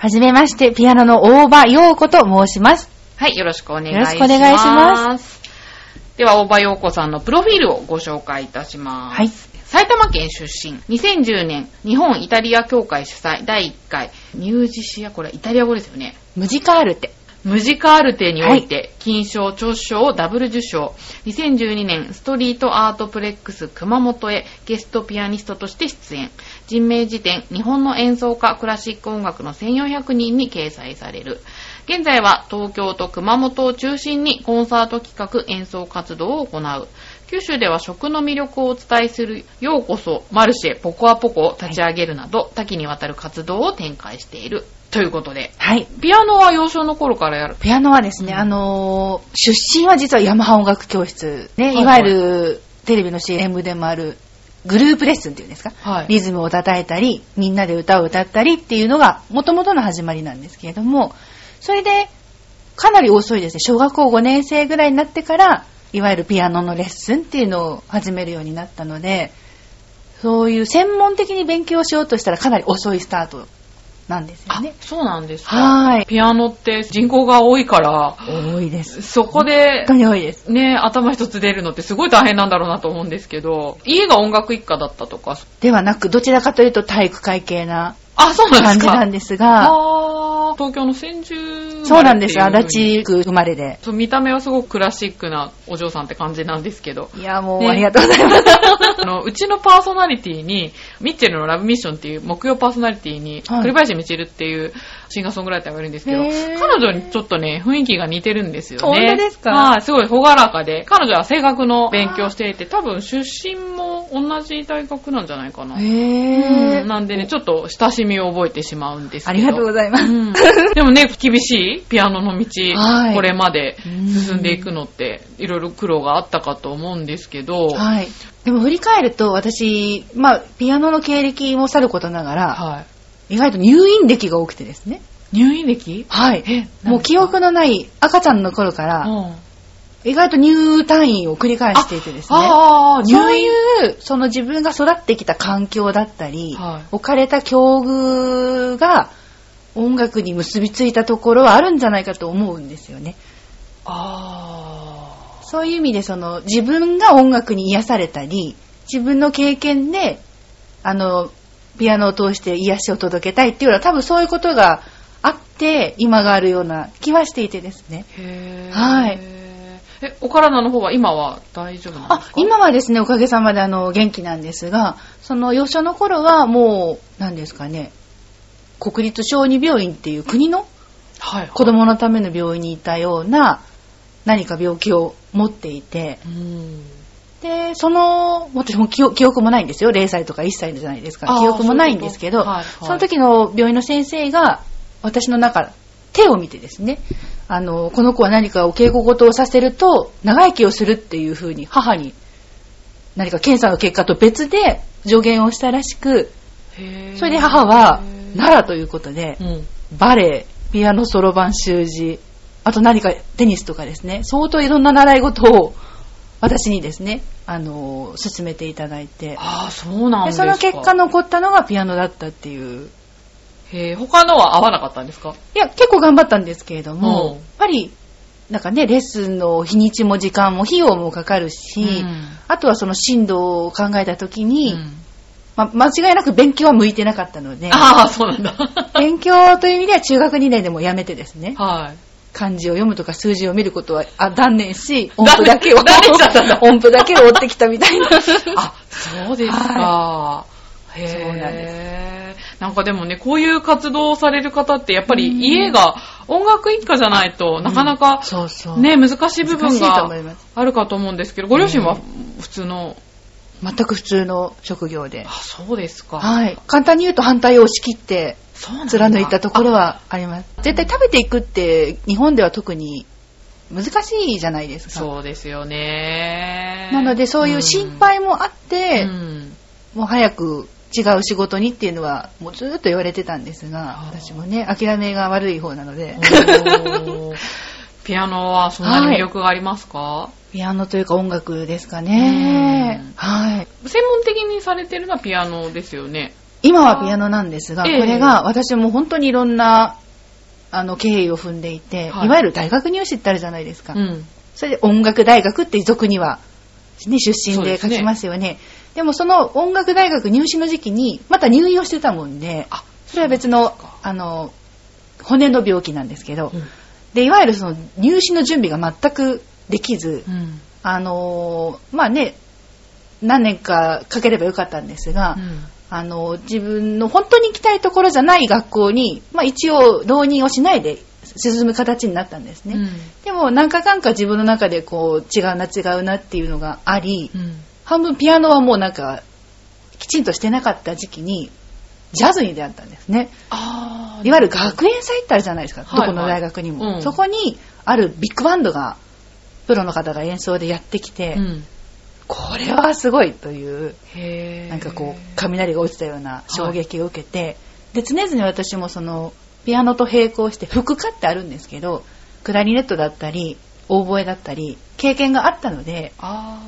はじめまして、ピアノの大場陽子と申します。はい。よろしくお願いしよろます。。しくお願いしますでは、大場陽子さんのプロフィールをご紹介いたします。はい。埼玉県出身。2010年、日本イタリア協会主催第1回ミュージシア、これイタリア語ですよね。ムジカールテ。ムジカールテにおいて、金賞、著賞をダブル受賞。2012年、ストリートアートプレックス熊本へゲストピアニストとして出演。人名辞典、日本の演奏家、クラシック音楽の1400人に掲載される。現在は東京と熊本を中心にコンサート企画、演奏活動を行う。九州では食の魅力をお伝えする、ようこそ、マルシェ、ポコアポコを立ち上げるなど、多岐にわたる活動を展開している。ということで、はい。ピアノは幼少の頃からやる？ピアノはですね、うんあのー出身は実はヤマハ音楽教室。ね、はいはいいわゆるテレビの CM でもあるグループレッスンっていうんですか？はいリズムを叩いたり、みんなで歌を歌ったりっていうのが元々の始まりなんですけれども、それでかなり遅いですね。小学校5年生ぐらいになってから、いわゆるピアノのレッスンっていうのを始めるようになったので、そういう専門的に勉強しようとしたらかなり遅いスタートなんですよあね。、そうなんですか。はい。ピアノって人口が多いから、多いです。そこで本当、に多いです。ね、頭一つ出るのってすごい大変なんだろうなと思うんですけど、家が音楽一家だったとか、ではなく、どちらかというと体育会系なあ、そうなんですか。感じなんですが、東京の千住そうなんです。足立区生まれで。そう見た目はすごくクラシックなお嬢さんって感じなんですけど。いや、もう、ねありがとうございます。あの、うちのパーソナリティに、ミッチェルのラブミッションっていう木曜パーソナリティに、はい栗林みちるっていうシンガーソングライターがいるんですけど、彼女にちょっとね、雰囲気が似てるんですよね。本当ですか？はい、すごい朗らかで、彼女は声楽の勉強していて、多分出身も同じ大学なんじゃないかな。へぇうんなんでね、ちょっと親しみを覚えてしまうんですけど。ありがとうございます。うん でもね、厳しいピアノの道、はいこれまで進んでいくのって、いろいろ苦労があったかと思うんですけど、はい。でも振り返ると、私、まあ、ピアノの経歴もさることながら、はい。意外と入院歴が多くてですね。入院歴？はい。えもう記憶のない赤ちゃんの頃から、うん意外と入退院を繰り返していてですね。ああ、そうい。う、その自分が育ってきた環境だったり、はい置かれた境遇が音楽に結びついたところはあるんじゃないかと思うんですよね。あそういう意味でその自分が音楽に癒されたり、自分の経験で、あの、ピアノを通して癒しを届けたいっていうのは多分そういうことがあって、今があるような気はしていてですね。はい。え、お体の方は今は大丈夫なんあですか、今はですね、おかげさまであの、元気なんですが、その幼少の頃はもう、何ですかね、国立小児病院っていう国の。子供のための病院にいたような何か病気を持っていて、うんで、その、私も記憶記憶もないんですよ。0歳とか1歳じゃないですか。記憶もないんですけど、その時の病院の先生が、私の中、手を見てですね、あの、この子は何かお稽古事をさせると、長生きをするっていう風に、母に、何か検査の結果と別で助言をしたらしく、それで母は、奈良ということでう、ん。バレエ、ピアノ、そろばん、習字、あと何かテニスとかですね、相当いろんな習い事を私にですね、あの、進めていただいて、ああ、そうなんでですか。その結果残ったのがピアノだったっていう。へー。他のは合わなかったんですか？いや、結構頑張ったんですけれども、うん。やっぱり、なんかね、レッスンの日にちも時間も費用もかかるし、うん。あとはその進路を考えた時に、うん。ま、間違いなく勉強は向いてなかったので、ああ、そうなんだ。勉強という意味では中学2年でもやめてですね、はい。漢字を読むとか数字を見ることはあ断念し、音符だけを、音符だけを追ってきたみたいな。あ、そうですか。へー。そうなんでなんかでもね、こういう活動をされる方って、やっぱり家が音楽一家じゃないとなかなか。ね、難しい部分があるかと思うんですけど、ご両親は普通の、全く普通の職業であ、。そうですか。はい。簡単に言うと反対を押し切って貫いたところはあります。絶対食べていくって日本では特に難しいじゃないですか。そうですよね。なのでそういう心配もあって、うんもう早く違う仕事にっていうのはもうずーっと言われてたんですが、私もね、諦めが悪い方なので、ピアノはそんなに魅力がありますか、ピアノというか音楽ですかねうん。はい。専門的にされてるのはピアノですよね。今はピアノなんですが、こええれが私も本当にいろんな、あの、経緯を踏んでいて、はいい、わゆる大学入試ってあるじゃないですか。うん。それで音楽大学って俗には、ね、出身で書きますよね。でもその音楽大学入試の時期に、また入院をしてたもんで、あ、それは別の、あの、骨の病気なんですけど、うん。で、いわゆるその入試の準備が全くできず、うん。あのーまあね、何年かかければよかったんですが、うんあの、自分の本当に行きたいところじゃない学校に、まあ一応浪人をしないで進む形になったんですね。うんでも何かかんか自分の中でこう違うな違うなっていうのがあり、うん半分ピアノはもうなんかきちんとしてなかった時期にジャズに出会ったんですね。あいわゆる学園祭ってあるじゃないですか、はいどこの大学にも、はいうん。そこにあるビッグバンドがプロの方が演奏でやってきて、うん。これはすごいというなんかこう雷が落ちたような衝撃を受けて、で常々私もそのピアノと並行して副科ってあるんですけどクラリネットだったりオーボエだったり経験があったのであ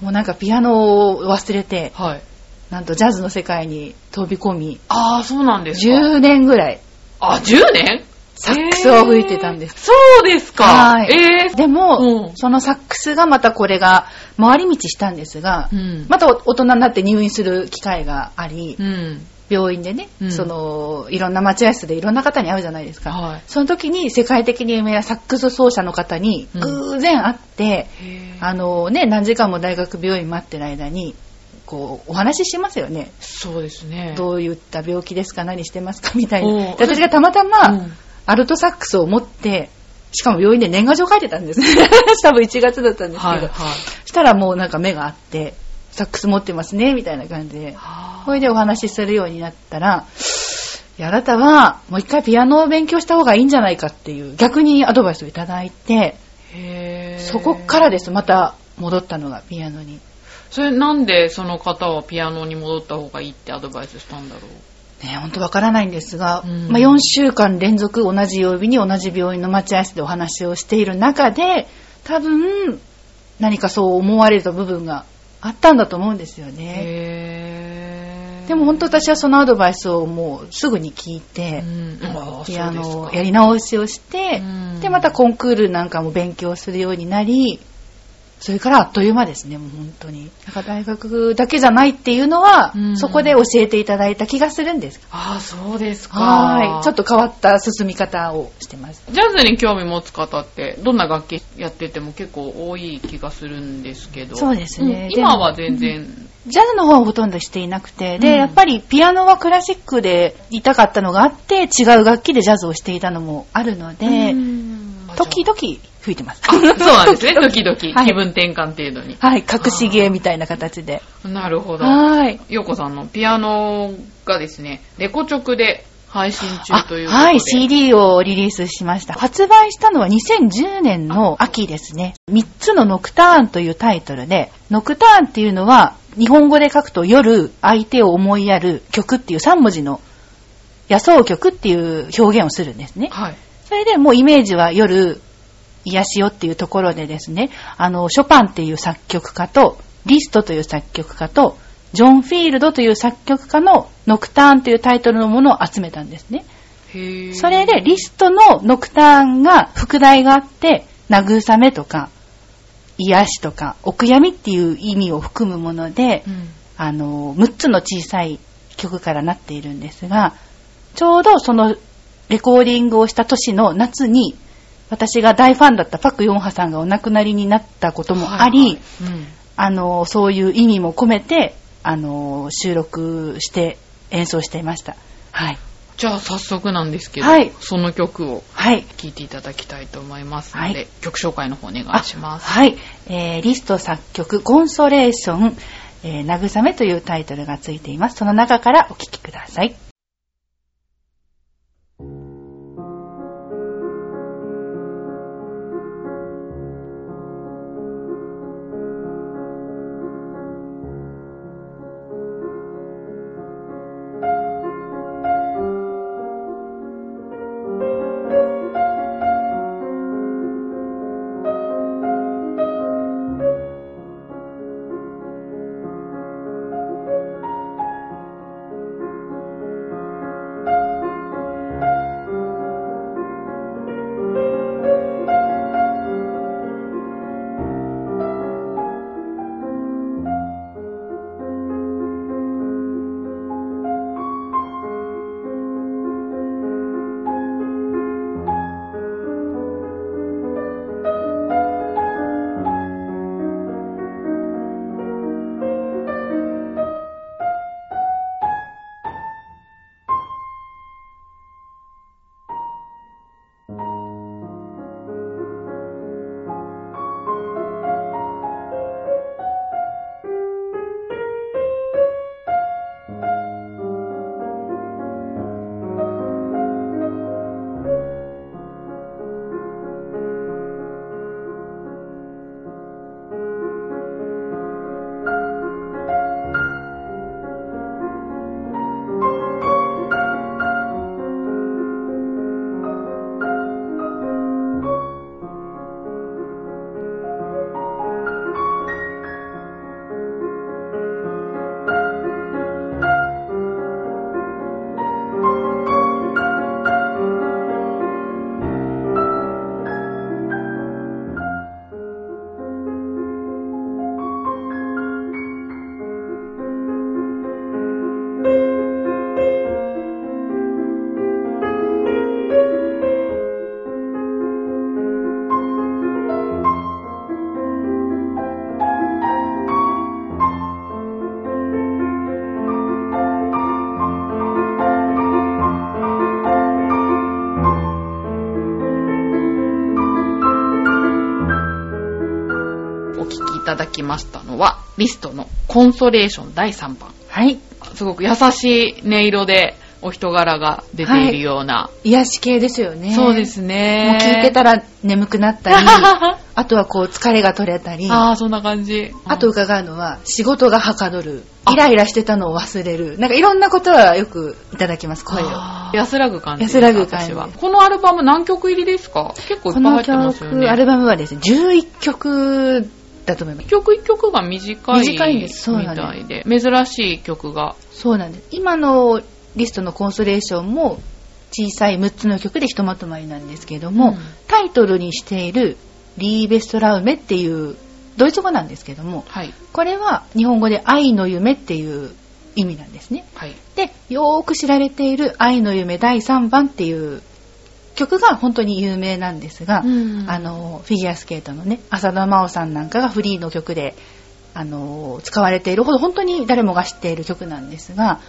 もうなんかピアノを忘れてあ。はい。なんとジャズの世界に飛び込みああ、そうなんですか。10年ぐらいあ、10年？サックスを吹いてたんです。そうですか。はいえーでも、うんそのサックスがまたこれが回り道したんですが、うん。また大人になって入院する機会があり、うん。病院でね、うんその、いろんな待合室でいろんな方に会うじゃないですか。はい。その時に世界的に有名なサックス奏者の方にうん偶然会って、へーあのね、何時間も大学病院待ってる間に、こう、お話ししますよね。そうですね。どういった病気ですか？何してますか？みたいな。私がたまたま、うんアルトサックスを持って、しかも病院で年賀状書いてたんですね。多分1月だったんですけど。はい、はい。したらもうなんか目があって、サックス持ってますね、みたいな感じで。はそれでお話しするようになったら、いや、あなたはもう一回ピアノを勉強した方がいいんじゃないかっていう逆にアドバイスをいただいて、そこからです、また戻ったのがピアノに。それなんでその方はピアノに戻った方がいいってアドバイスしたんだろう？ね、本当わからないんですが、うん。まあ、4週間連続同じ曜日に同じ病院の待合室でお話をしている中で、多分何かそう思われた部分があったんだと思うんですよね。でも本当私はそのアドバイスをもうすぐに聞いて、うん。あーピアノそうですか。をやり直しをして、うん。で、またコンクールなんかも勉強するようになり、それからあっという間ですね、もう本当に。なんか大学だけじゃないっていうのは、うんそこで教えていただいた気がするんです。ああ、そうですか。はい。ちょっと変わった進み方をしてます。ジャズに興味持つ方って、どんな楽器やってても結構多い気がするんですけど。そうですねんでも今は全然。ジャズの方はほとんどしていなくて、で、うんやっぱりピアノはクラシックでいたかったのがあって、違う楽器でジャズをしていたのもあるので、時々吹いてます。あそうなんですね。時々。はい気分転換程度に。はい、隠し芸みたいな形で。なるほど。はい。ようこさんのピアノがですね、レコチョクで配信中あということで。はい、CD をリリースしました。発売したのは2010年の秋ですね。3つのノクターンというタイトルで、ノクターンっていうのは、日本語で書くと夜、相手を思いやる曲っていう3文字の野草曲っていう表現をするんですね。はい。それでもうイメージは夜、癒しよっていうところでですね、あの、ショパンっていう作曲家と、リストという作曲家と、ジョン・フィールドという作曲家のノクターンというタイトルのものを集めたんですね。それでリストのノクターンが副題があって、慰めとか、癒しとか、お悔やみっていう意味を含むもので、うんあの、6つの小さい曲からなっているんですが、ちょうどそのレコーディングをした年の夏に、私が大ファンだったパク・ヨンハさんがお亡くなりになったこともあり、はいはいうんあの、そういう意味も込めて、あの、収録して演奏していました。はい。じゃあ早速なんですけど、はいその曲をはい。聴いていただきたいと思いますので、はい曲紹介の方お願いします。はい。えー、リスト作曲、コンソレーション、えー、慰めというタイトルがついています。その中からお聴きください。ただきましたのは、リストのコンソレーション第3番。はい。すごく優しい音色でお人柄が出ているような。癒し系ですよね。そうですね。もう聞いてたら眠くなったり、あとはこう疲れが取れたり、ああ、そんな感じ。あと伺うのは仕事がはかどる、あイライラしてたのを忘れる、なんかいろんなことはよくいただきます、声を。安らぐ感じ安らぐ感じ私は。このアルバム何曲入りですか？結構いっぱい入このってますよ曲、ね。アルバムはですね、11曲だと思います一。曲一曲が短い短いんですそうみなんですたいで、珍しい曲が。そうなんです。今のリストのコンソレーションも小さい6つの曲でひとまとまりなんですけども、うんタイトルにしているリーベストラウメっていうドイツ語なんですけども、はい。これは日本語で愛の夢っていう意味なんですね。はい。で、よーく知られている愛の夢第3番っていう曲が本当に有名なんですが、うんあの、フィギュアスケートのね、浅田真央さんなんかがフリーの曲で、あの、使われているほど本当に誰もが知っている曲なんですが、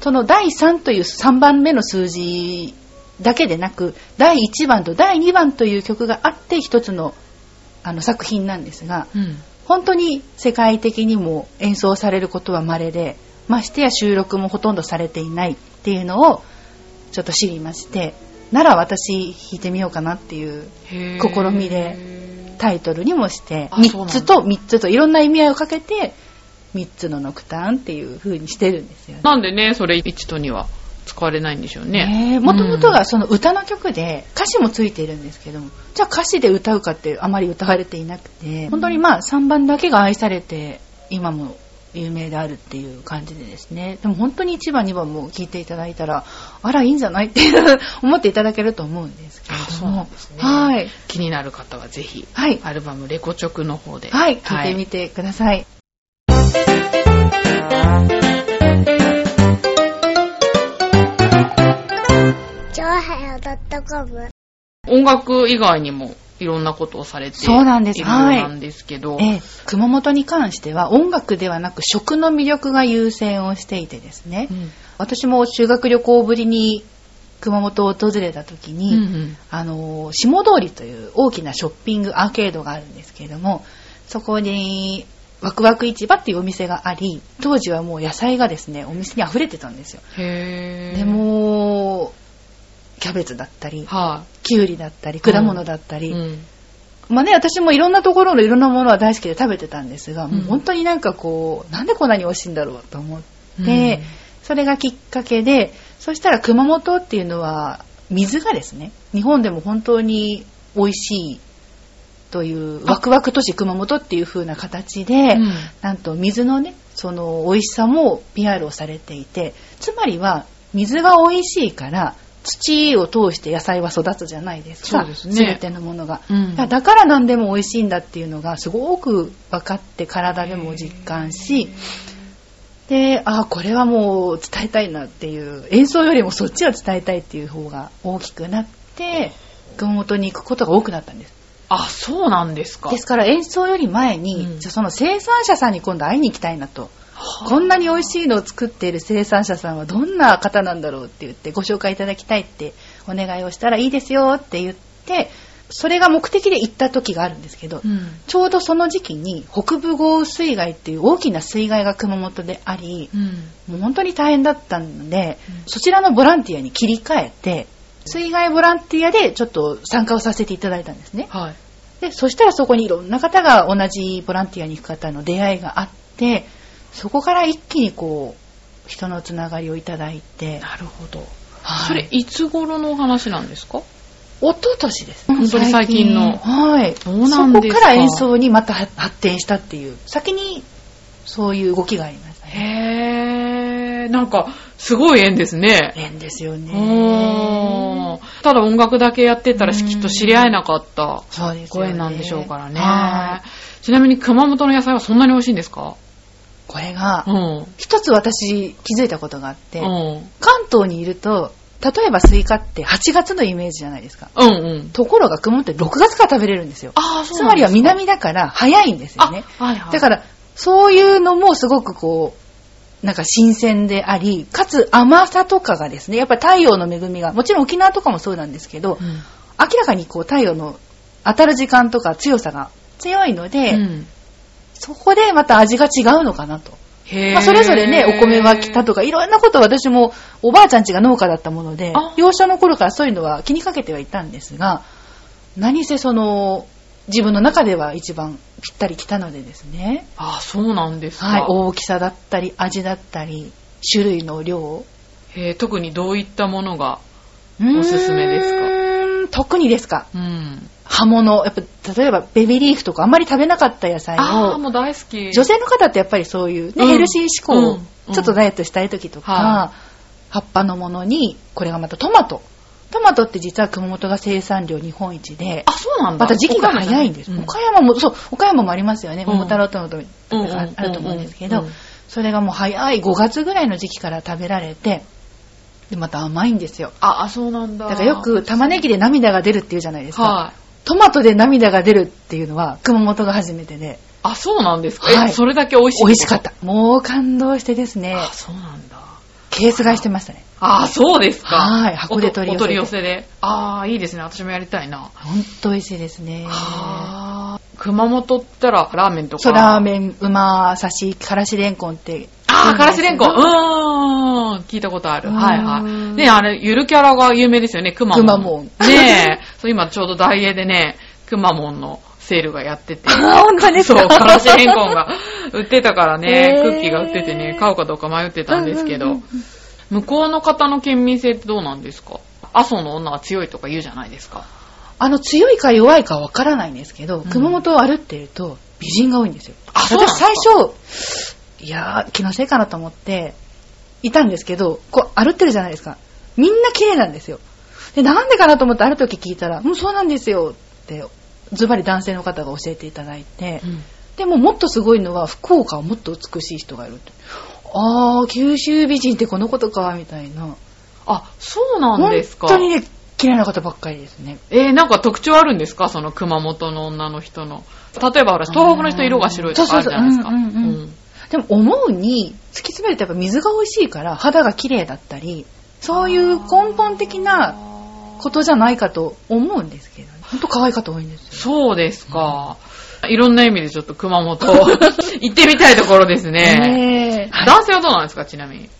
その第3という3番目の数字だけでなく、第1番と第2番という曲があって一つのあの作品なんですが、うん。本当に世界的にも演奏されることは稀で、ましてや収録もほとんどされていないっていうのをちょっと知りまして、なら私弾いてみようかなっていう試みでタイトルにもして、あそうなんだ3つと3つといろんな意味合いをかけて、3つのノクターンっていう風にしてるんですよね。なんでね、それ1と2は使われないんでしょうね。もともとうんがその歌の曲で歌詞もついているんですけども、じゃあ歌詞で歌うかってあまり歌われていなくて、本当にまあ3番だけが愛されて、今も有名であるっていう感じでですね。でも本当に1番2番も聴いていただいたら、あらいいんじゃないって 思っていただけると思うんですけれあそうども。ね。はい。気になる方はぜひ、はい。アルバムレコチョクの方で。はい。聴いてみてください。ちょわはよ .com 音楽以外にもいろんなことをされているようそうなんですけど、ええ。熊本に関しては音楽ではなく食の魅力が優先をしていてですね、うん。私も修学旅行ぶりに熊本を訪れた時うんに、うん。あの下通りという大きなショッピングアーケードがあるんですけれどもそこにワクワク市場っていうお店があり当時はもう野菜がですねお店に溢れてたんですよ。でもキャベツだったりはきゅうりだったり果物だったい、り、うん。まあね、私もいろんなところのいろんなものは大好きで食べてたんですが、ん。もう本当になんかこう、なんでこんなに美味しいんだろうと思って、それがきっかけで、そしたら熊本っていうのは、水がですね、日本でも本当に美味しいという、ワクワク都市熊本っていう風な形で、うん。なんと水のね、その美味しさも PR をされていて、つまりは水が美味しいから、土を通して野菜は育つじゃないですか。そうですね全てのものが。うんだから何でも美味しいんだっていうのがすごく分かって体でも実感し、で、ああ、これはもう伝えたいなっていう、演奏よりもそっちを伝えたいっていう方が大きくなって、熊本に行くことが多くなったんです。あ、そうなんですか。ですから演奏より前に、うんじゃあその生産者さんに今度会いに行きたいなと。こんなに美味しいのを作っている生産者さんはどんな方なんだろうって言ってご紹介いただきたいってお願いをしたらいいですよって言って、それが目的で行った時があるんですけど、うんちょうどその時期に北部豪雨水害っていう大きな水害が熊本であり、うんもう本当に大変だったので、うんそちらのボランティアに切り替えて、水害ボランティアでちょっと参加をさせていただいたんですね。はい。で、そしたらそこにいろんな方が同じボランティアに行く方の出会いがあって、そこから一気にこう、人のつながりをいただいて、なるほど。はいそれ、いつ頃のお話なんですか？一昨年です。本当に最近のはい。そうなんですかそこから演奏にまた発展したっていう、先にそういう動きがありましたね。へー。なんか、すごい縁ですね。縁ですよね。んただ音楽だけやってたらきっと知り合えなかったそうですよね。ご縁なんでしょうからねは。ちなみに熊本の野菜はそんなに美味しいんですか？これがう、ん。一つ私気づいたことがあって、うん。関東にいると、例えばスイカって8月のイメージじゃないですか。うんうん。ところが熊本って6月から食べれるんですよ。ああ、そうつまりは南だから早いんですよね。あ、はいはい。だから、そういうのもすごくこう、なんか新鮮であり、かつ甘さとかがですね、やっぱり太陽の恵みが、もちろん沖縄とかもそうなんですけど、うん、明らかにこう太陽の当たる時間とか強さが強いので、うんそこでまた味が違うのかなと。まあ、それぞれね、お米は来たとか、いろんなこと私も、おばあちゃん家が農家だったものであ、幼少の頃からそういうのは気にかけてはいたんですが、何せその、自分の中では一番ぴったり来たのでですね、あ、そうなんですか。はい、大きさだったり、味だったり、種類の量。へー特にどういったものが。おすすめですか？特にですかうん。葉物、やっぱ、例えばベビーリーフとかあんまり食べなかった野菜を、もう大好き。女性の方ってやっぱりそういうね、うんヘルシー志向、うんちょっとダイエットしたい時とか、は葉っぱのものに、これがまたトマト。トマトって実は熊本が生産量日本一で、あ、そうなんだ。また時期が早いんです。うん岡山も、そう、岡山もありますよね。うん桃太郎とうんかあると思うんですけどそれがもう早い5月ぐらいの時期から食べられて、で、また甘いんですよ。あ、あ、そうなんだ。だからよく玉ねぎで涙が出るっていうじゃないですか。はい。トマトで涙が出るっていうのは熊本が初めてで、あ、そうなんですか？はいえ、それだけ美味しい。美味しかった。もう感動してですね、あ、そうなんだ。ケース買いしてましたね。あ、そうですか。はい箱で取り寄せてお取り寄せで。ああ、いいですね。私もやりたいな。ほんと美味しいですね。熊本ったらラーメンとか？そう、ラーン。メン、馬刺し、からしれんこんって。ああ、からしれんこん。ううんーん。聞いたことある。うんはいはい。ねあれ、ゆるキャラが有名ですよね。くまモン。くまモンねえ。そう、今ちょうどダイエーでね、くまモンのセールがやってて。あ、本当ですか？そう、からしれんこんが売ってたからね、クッキーが売っててね、買うかどうか迷ってたんですけどうんうんうん、向こうの方の県民性ってどうなんですか？阿蘇の女は強いとか言うじゃないですか。あの、強いか弱いかわからないんですけど、ん熊本を歩ってると美人が多いんですよ。あそう私最か初、いやー、気のせいかなと思って、いたんですけど、こう歩ってるじゃないですか。みんな綺麗なんですよ。で、なんでかなと思ってある時聞いたら、うん、そうなんですよって、ズバリ男性の方が教えていただいて、でももっとすごいのは、福岡はもっと美しい人がいるって。あー、九州美人ってこのことか、みたいな。あ、そうなん本ですか。当にね、綺麗な方ばっかりですね。えー、なんか特徴あるんですか？その熊本の女の人の。例えば、東北の人色が白いとかあるじゃないですか。でも思うに、突き詰めるとやっぱ水が美味しいから肌が綺麗だったり、そういう根本的なことじゃないかと思うんですけど、ね、ほんと可愛い方多いんですよ。そうですか。いろんな意味でちょっと熊本 行ってみたいところですね。男性はどうなんですかちなみに。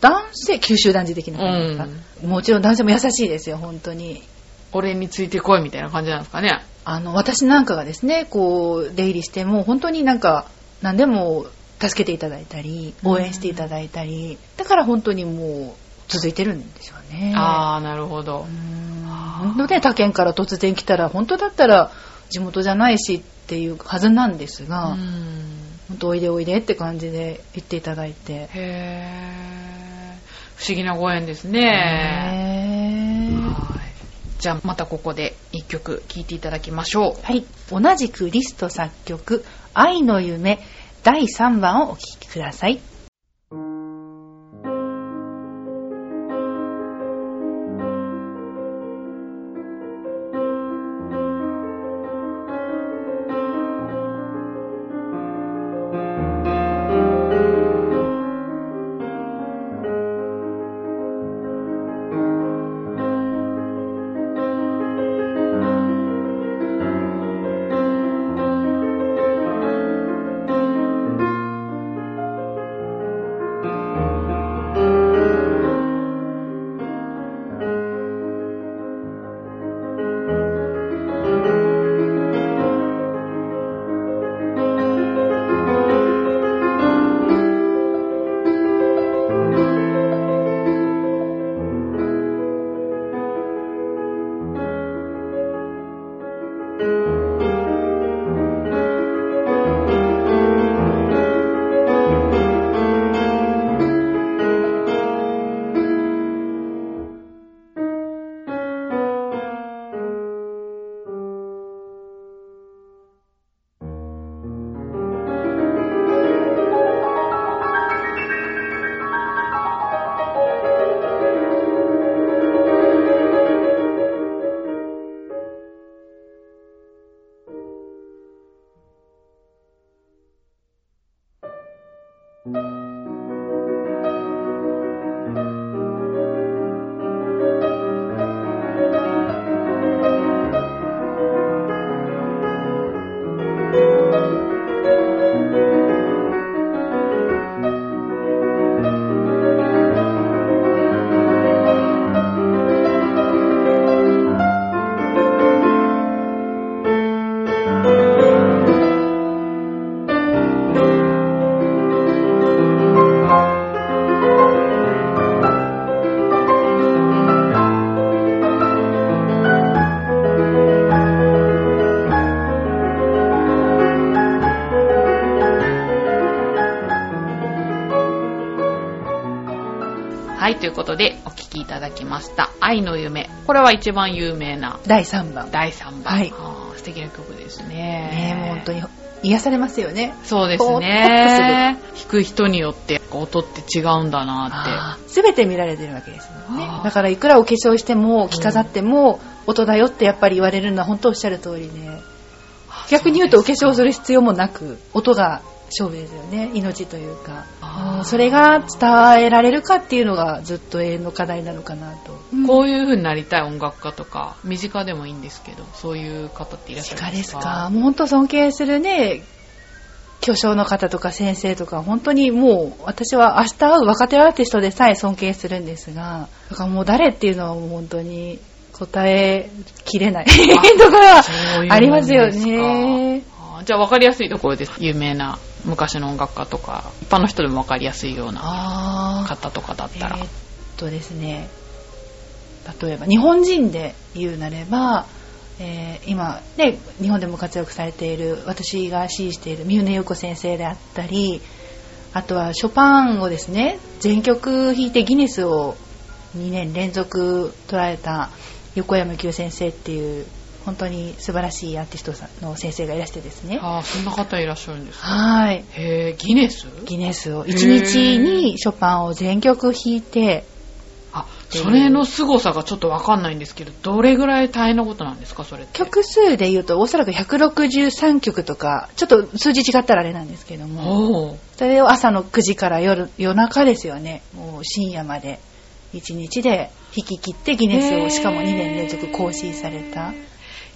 男性、九州男児的な感じですか、もちろん男性も優しいですよ、本当に。俺についてこいみたいな感じなんですかね。あの、私なんかがですね、こう、出入りしても、本当になんか、何でも助けていただいたり、応援していただいたり、だから本当にもう、続いてるんでしょうね。あー、なるほどう。んので他県から突然来たら本当だったら地元じゃないしっていうはずなんですが、うん本当おいでおいでって感じで言っていただいて、へー。不思議なご縁ですね。じゃあまたここで一曲聴いていただきましょう。はい同じくリスト作曲「愛の夢」第3番をお聴きください「い、ということでお聴きいただきました。愛の夢。これは一番有名な第3番。第3番。はいあー素敵な曲ですね。ねえもう本当に癒されますよね。そうですね。弾く人によって音って違うんだなっすべて見られてるわけですもんねだからいくらお化粧しても着飾っても音だよってやっぱり言われるのは本当おっしゃる通りで、て。逆に言うとお化粧する必要もなく音が勝負ですよね。命というか。それが伝えられるかっていうのがずっと永遠の課題なのかなと。こういう風になりたい音楽家とか、身近でもいいんですけど、そういう方っていらっしゃるん近ですですかかもう本当尊敬するね、巨匠の方とか先生とか、本当にもう私は明日会う若手アーティストでさえ尊敬するんですが、だからもう誰っていうのはもう本当に答えきれないところはありますよね。じゃあ分かりやすいところです。有名な昔の音楽家とか、一般の人でも分かりやすいような方とかだったら。えーっとですね、例えば日本人で言うなれば、えー今、ね、日本でも活躍されている私が支持している三船優子先生であったりあとはショパンをですね全曲弾いてギネスを2年連続取られた横山清先生っていう本当に素晴らしいアーティストさんの先生がいらしてですね。ああ、そんな方いらっしゃるんですかはい。へえ、ギネス？ギネスを1日にショパンを全曲弾いて。あ、それの凄さがちょっと分かんないんですけど、どれぐらい大変なことなんですか、それって？曲数で言うとおそらく163曲とかちょっと数字違ったらあれなんですけども。それを朝の9時から夜夜中ですよね。もう深夜まで1日で弾き切ってギネスをしかも2年連続更新された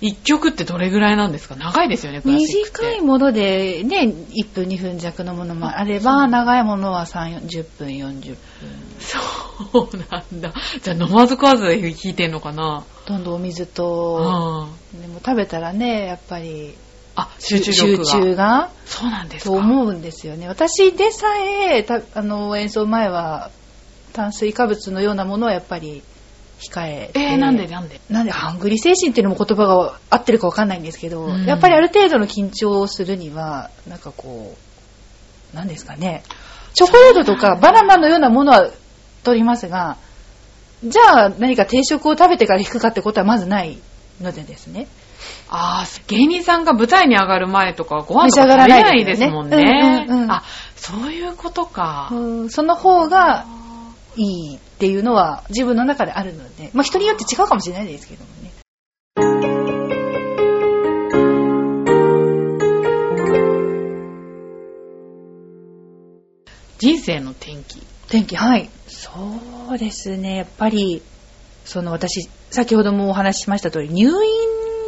一曲ってどれぐらいなんですか？長いですよね、クラシック。短いものでね1分2分弱のものもあれば長いものは3 0分40分そうなんだ。じゃあ飲まず食わずで弾いてんのかな？どんどんお水とあでも食べたらねやっぱりあ、集中力が。集中がそうなんですとか。思うんですよね私でさえたあの演奏前は炭水化物のようなものはやっぱり控えて。えー、なんでなんで？なんでハングリー精神っていうのも言葉が合ってるかわかんないんですけど、うん。やっぱりある程度の緊張をするにはなんかこうなんですかね。チョコレートとかバナナのようなものは取りますがじゃあ何か定食を食べてから弾くかってことはまずないのでですね。ああ、芸人さんが舞台に上がる前とかご飯とか食べなないいですもんね。うんうんうん。あ、そういうことか。うんその方がいいっていうのは自分の中であるので、まあ人によって違うかもしれないですけどもね。人生の転機。天気、はい。そうですね、やっぱり、その私、先ほどもお話ししました通り、入院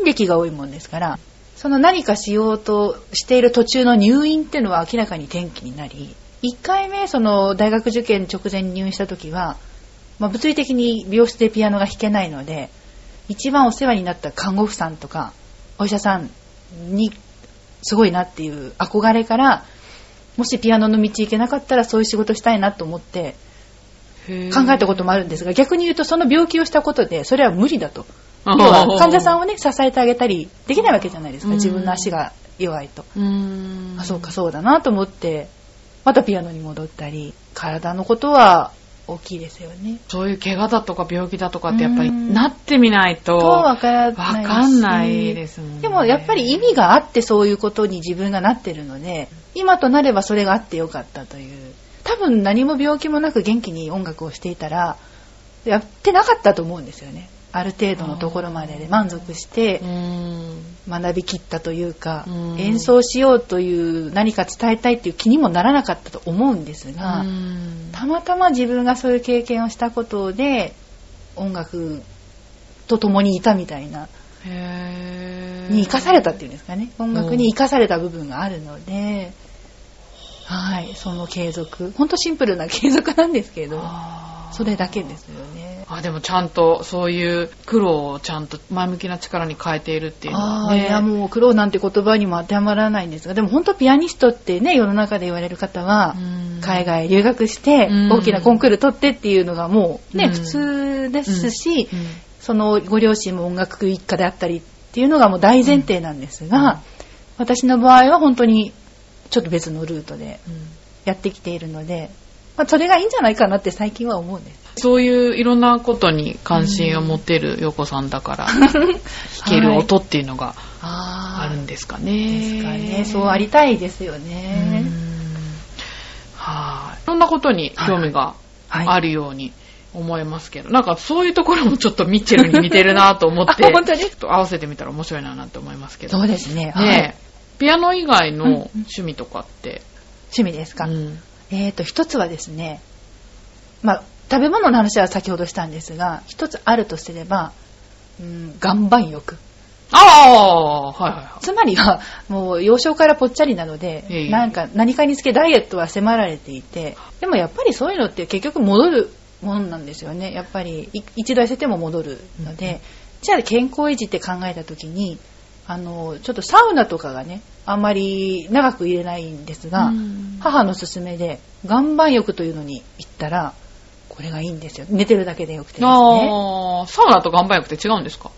歴が多いもんですから、その何かしようとしている途中の入院っていうのは明らかに転機になり、1回目、その大学受験直前に入院した時は、まあ、物理的に病室でピアノが弾けないので、一番お世話になった看護婦さんとか、お医者さんに、すごいなっていう憧れから、もしピアノの道行けなかったらそういう仕事したいなと思って考えたこともあるんですが、逆に言うとその病気をしたことで、それは無理だと。要は患者さんをね、支えてあげたりできないわけじゃないですか。うん自分の足が弱いと。あ、そうか、そうだなと思って、またピアノに戻ったり、体のことは大きいですよね。そういう怪我だとか病気だとかってやっぱりうんなってみないと、とわからないかんないですもんね。でもやっぱり意味があってそういうことに自分がなってるので、今となればそれがあってよかったという。多分何も病気もなく元気に音楽をしていたら、やってなかったと思うんですよね。ある程度のところまでで満足して。学びきったというかうん。演奏しようという何か伝えたいっていう気にもならなかったと思うんですが、うん。たまたま自分がそういう経験をしたことで音楽と共にいたみたいなに生かされたっていうんですかね。音楽に生かされた部分があるので、はいその継続。ほんとシンプルな継続なんですけどそれだけですよねあでもちゃんとそういう苦労をちゃんと前向きな力に変えているっていうのあはね。あいやもう苦労なんて言葉にも当てはまらないんですがでも本当ピアニストってね世の中で言われる方はうん。海外留学してうん。大きなコンクール取ってっていうのがもうねうん。普通ですしうん。そのご両親も音楽一家であったりっていうのがもう大前提なんですが、うん。私の場合は本当にちょっと別のルートでうん。やってきているのでまあ、それがいいんじゃないかなって最近は思うんです。そういういろんなことに関心を持ってるヨコさんだから、弾ける音っていうのがああるんですかね。ですかね。そうありたいですようね。んはい。いろんなことに興味がはいあるように思いますけど、なんかそういうところもちょっとミッチェルに似てるなと思って、あ本当ですちょっと合わせてみたら面白いななんて思いますけど。そうですね。はいピアノ以外のうんうん趣味とかって、趣味ですか？うんえーと、一つはですね、まあ、食べ物の話は先ほどしたんですが、一つあるとすれば、うん、岩盤浴。ああ、はいはいはい。つまりは、もう幼少からぽっちゃりなので、ええなんか何かにつけダイエットは迫られていて、でもやっぱりそういうのって結局戻るものなんですよね。やっぱりい一度痩せても戻るので、じゃあ健康維持って考えた時に、あの、ちょっとサウナとかがね、あんまり長く入れないんですが、うん母の勧めで岩盤浴というのに行ったら、これがいいんですよ。寝てるだけでよくてですね。ああ、サウナと岩盤浴って違うんですか？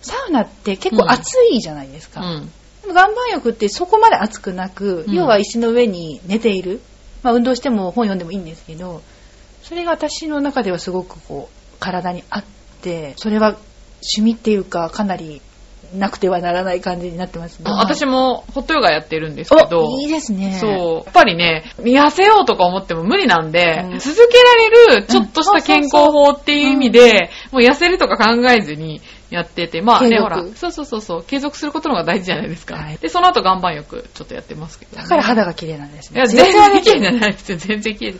サウナって結構暑いじゃないですか。うん。でも岩盤浴ってそこまで暑くなく、うん要は石の上に寝ている。まあ運動しても本読んでもいいんですけど、それが私の中ではすごくこう、体にあって、それは趣味っていうかかなりなくてはならない感じになってますね。私もホットヨガやってるんですけど、お、いいですね。そう。やっぱりね、痩せようとか思っても無理なんで、うん続けられるちょっとした健康法っていう意味で、もう痩せるとか考えずにやってて、まあね、ほら、そうそうそうそう、継続することの方が大事じゃないですか。はいで、その後岩盤浴ちょっとやってますけど、ね。だから肌が綺麗なんですね。いや、全然綺麗じゃないですよ。全然綺麗。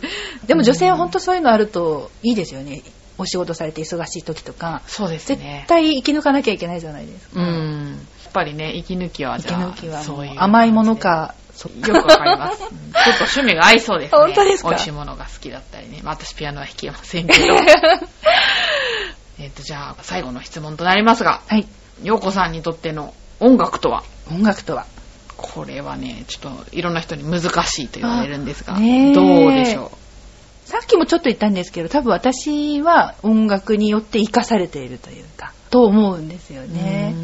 でも女性は本当そういうのあるといいですよね。お仕事されて忙しい時とか。そうです絶ね。対生き抜かなきゃいけないじゃないですか。うん。やっぱりね、息抜きはじゃあ、抜きはもそういうう甘いものか、そよくわかります。うんちょっと趣味が合いそうですね。本当ですか？美味しいものが好きだったりね。まあ、私ピアノは弾けませんけど。えっと、じゃあ、最後の質問となりますが、はい。ようこさんにとっての音楽とは？音楽とは？これはね、ちょっといろんな人に難しいと言われるんですが、どうでしょさっきもちょっと言ったんですけど、多分私は音楽によって生かされているというか、と思うんですよう。ね。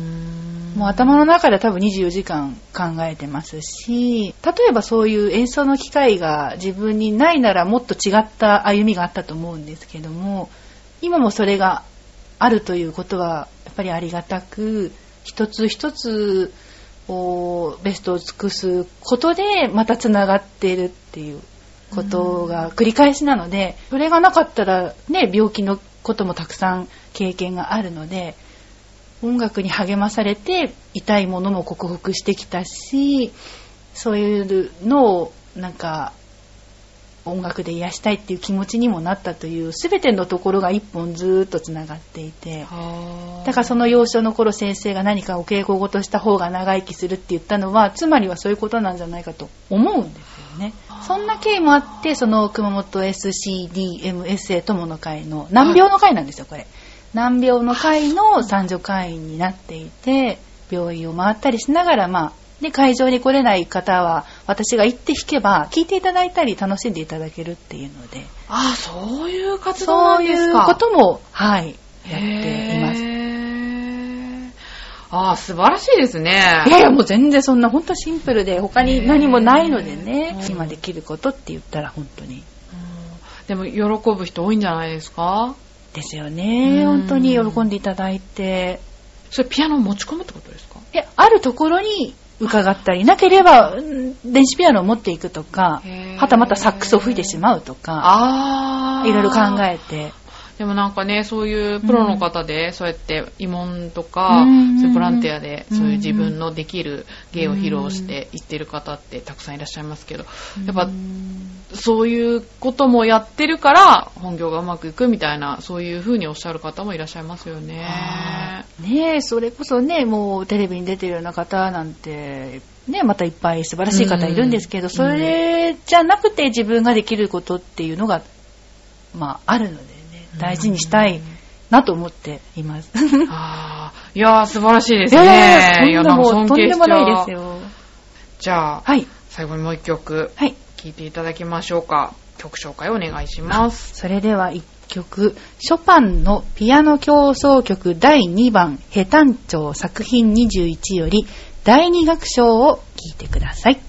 もう頭の中で多分24時間考えてますし、例えばそういう演奏の機会が自分にないならもっと違った歩みがあったと思うんですけども、今もそれがあるということはやっぱりありがたく、一つ一つこうベストを尽くすことでまたつながっているっていうことが繰り返しなので、それがなかったらね、病気のこともたくさん経験があるので、音楽に励まされて痛いものも克服してきたしそういうのをなんか音楽で癒したいっていう気持ちにもなったという全てのところが一本ずーっとつながっていてはだからその幼少の頃先生が何かお稽古事した方が長生きするって言ったのはつまりはそういうことなんじゃないかと思うんです。よね。そんな経緯もあってその熊本 SCDMSA 友の会の難病の会なんですよこれ。難病の会の三女会員になっていて病院を回ったりしながらまあで会場に来れない方は私が行って弾けば聞いていただいたり楽しんでいただけるっていうので。ああ、そういう活動なそうんいうですか。こともはいやっていますああ、素晴らしいですね。いやいや、もう全然そんな、本当シンプルで、他に何もないのでね今できることって言ったら本当に。うんでも、喜ぶ人多いんじゃないですか？ですよね。うん本当に喜んでいただいて。それピアノを持ち込むってことですか？いや、あるところに伺ったり、なければ、うん電子ピアノを持っていくとかはたまたサックスを吹いてしまうとか、ああ。いろいろ考えて。でもなんかね、そういうプロの方で、そうやって慰問とか、うん。そういうボランティアで、うん。そういう自分のできる芸を披露していってる方ってたくさんいらっしゃいますけど、やっぱ、そういうこともやってるから、本業がうまくいくみたいな、そういう風におっしゃる方もいらっしゃいますよね。ねえ、それこそね、もうテレビに出てるような方なんて、ね、またいっぱい素晴らしい方いるんですけど、うん。それじゃなくて自分ができることっていうのが、まあ、あるのでね、大事にしたいなと思っています。ああ、いやー素晴らしいでいすね。やいや、なもうとんでも尊敬しちゃうないですよ。じゃあ、はい。最後にもう一曲、はい。聴いていただきましょうか。曲紹介お願いします。それでは一曲、ショパンのピアノ協奏曲第2番、ヘタンチョウ作品21より第2楽章を聴いてください。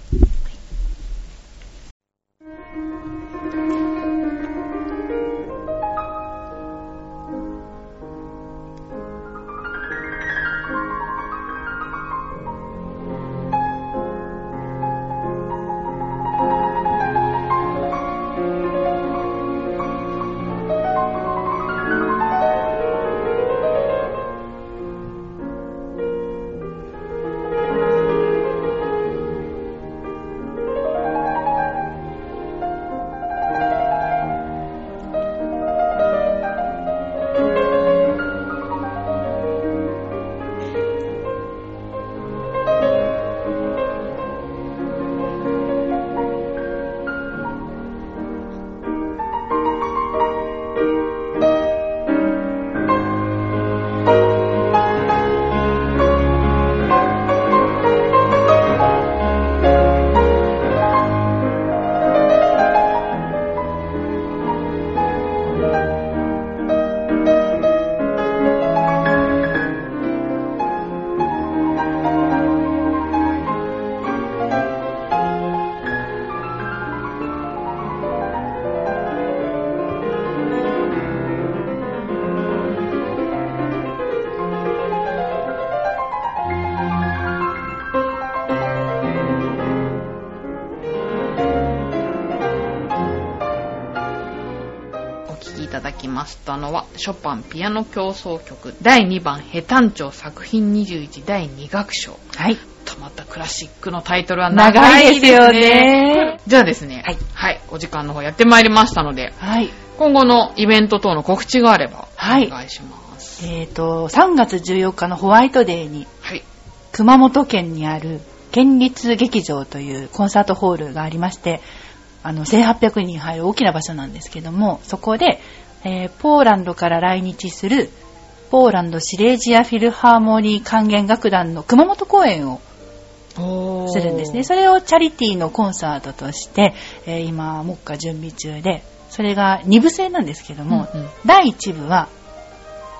ショパンピアノ競争曲第2番ヘ短調作品21第2楽章。はい。とまたクラシックのタイトルは長いですよね。長いですよねじゃあですね、はいはい、お時間の方やってまいりましたので、はい。今後のイベント等の告知があれば、はいお願いします。えっ、と、3月14日のホワイトデーに、はい。熊本県にある県立劇場というコンサートホールがありまして、あの、1800人入る大きな場所なんですけども、そこで、えーポーランドから来日する、ポーランドシレージアフィルハーモニー管弦楽団の熊本公演をするんですね。それをチャリティーのコンサートとして、えー今、目下準備中で、それが2部制なんですけども、うんうん第1部は、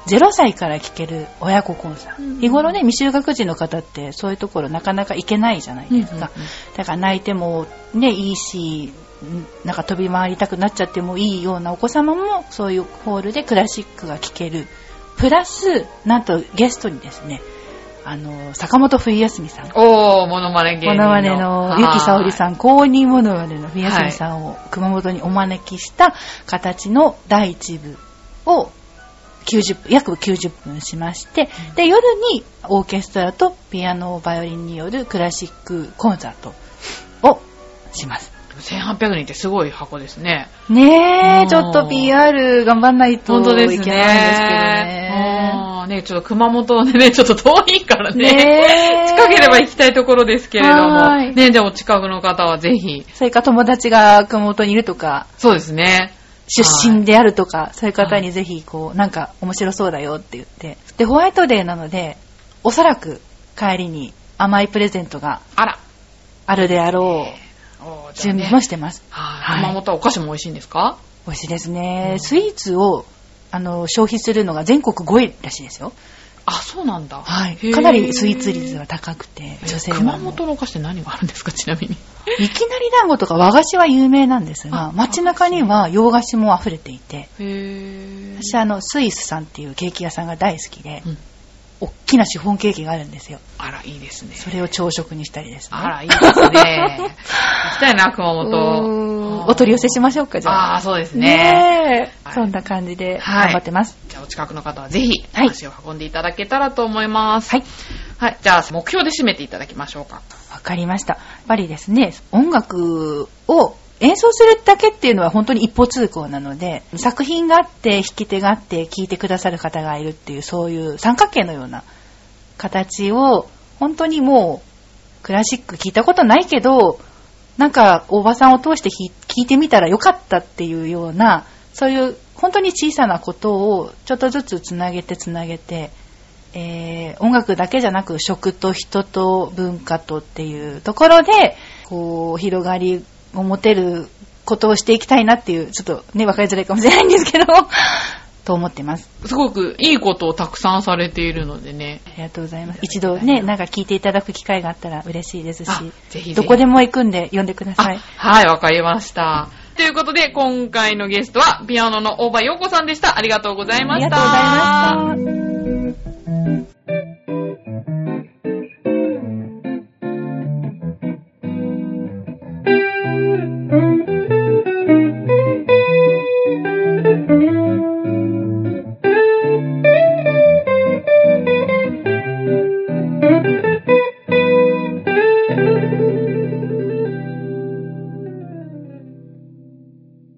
0歳から聴ける親子コンサート。うん日頃ね、未就学児の方ってそういうところなかなか行けないじゃないですか。うんうんうんだから泣いてもね、いいし、んなんか飛び回りたくなっちゃってもいいようなお子様もそういうホールでクラシックが聴ける。プラス、なんとゲストにですね、あの、坂本冬休みさん。おー、モノマネ芸人の。モノマネのゆきさおりさん。ん、公認モノマネの冬休みさんを熊本にお招きした形の第1部を90分、約90分しまして、で、夜にオーケストラとピアノ、バイオリンによるクラシックコンサートをします。1800人ってすごい箱ですね。ねえ、うんちょっと PR 頑張んないといけないんですけどね。ね。ちょっと熊本でね、ちょっと遠いからね。ねえ近ければ行きたいところですけれども。はいね、じゃあお近くの方はぜひ。それか友達が熊本にいるとか、そうですね。出身であるとか、そういう方にぜひ、こう、なんか面白そうだよって言って。で、ホワイトデーなので、おそらく帰りに甘いプレゼントがあら。あるであろう準備もしてます。はい。はい熊本はお菓子も美味しいんですか？美味しいですね。うんスイーツを、あの、消費するのが全国5位らしいですよ。あ、そうなんだ。はい。かなりスイーツ率が高くて、女性。熊本のお菓子って何があるんですか、ちなみに。いきなり団子とか和菓子は有名なんですあが、街中には洋菓子も溢れていて、へー。私あの、スイスさんっていうケーキ屋さんが大好きで、うん大きなシフォンケーキがあるんですよ。あら、いいですね。それを朝食にしたりですね。あら、いいですね。行きたいな、熊本。お取り寄せしましょうか、じゃあ。ああ、そうですね。ねえはいそんな感じではい頑張ってます。じゃあ、お近くの方はぜひ、はい足を運んでいただけたらと思います。はい。はい。じゃあ、目標で締めていただきましょうか。わかりました。やっぱりですね、音楽を演奏するだけっていうのは本当に一方通行なので、作品があって、弾き手があって、聴いてくださる方がいるっていう、そういう三角形のような形を、本当にもう、クラシック聞いたことないけど、なんか、おばさんを通して弾聞いてみたらよかったっていうような、そういう本当に小さなことをちょっとずつつなげてつなげて、えー音楽だけじゃなく食と人と文化とっていうところで、こう、広がりを持てることをしていきたいなっていう、ちょっとね、分かりづらいかもしれないんですけど、と思ってます。すごくいいことをたくさんされているのでね。ありがとうございます。一度ね、なんか聞いていただく機会があったら嬉しいですし、ぜひどこでも行くんで呼んでください。はい、わかりました。ということで、今回のゲストは、ピアノの大場洋子さんでした。ありがとうございました。ありがとうございました。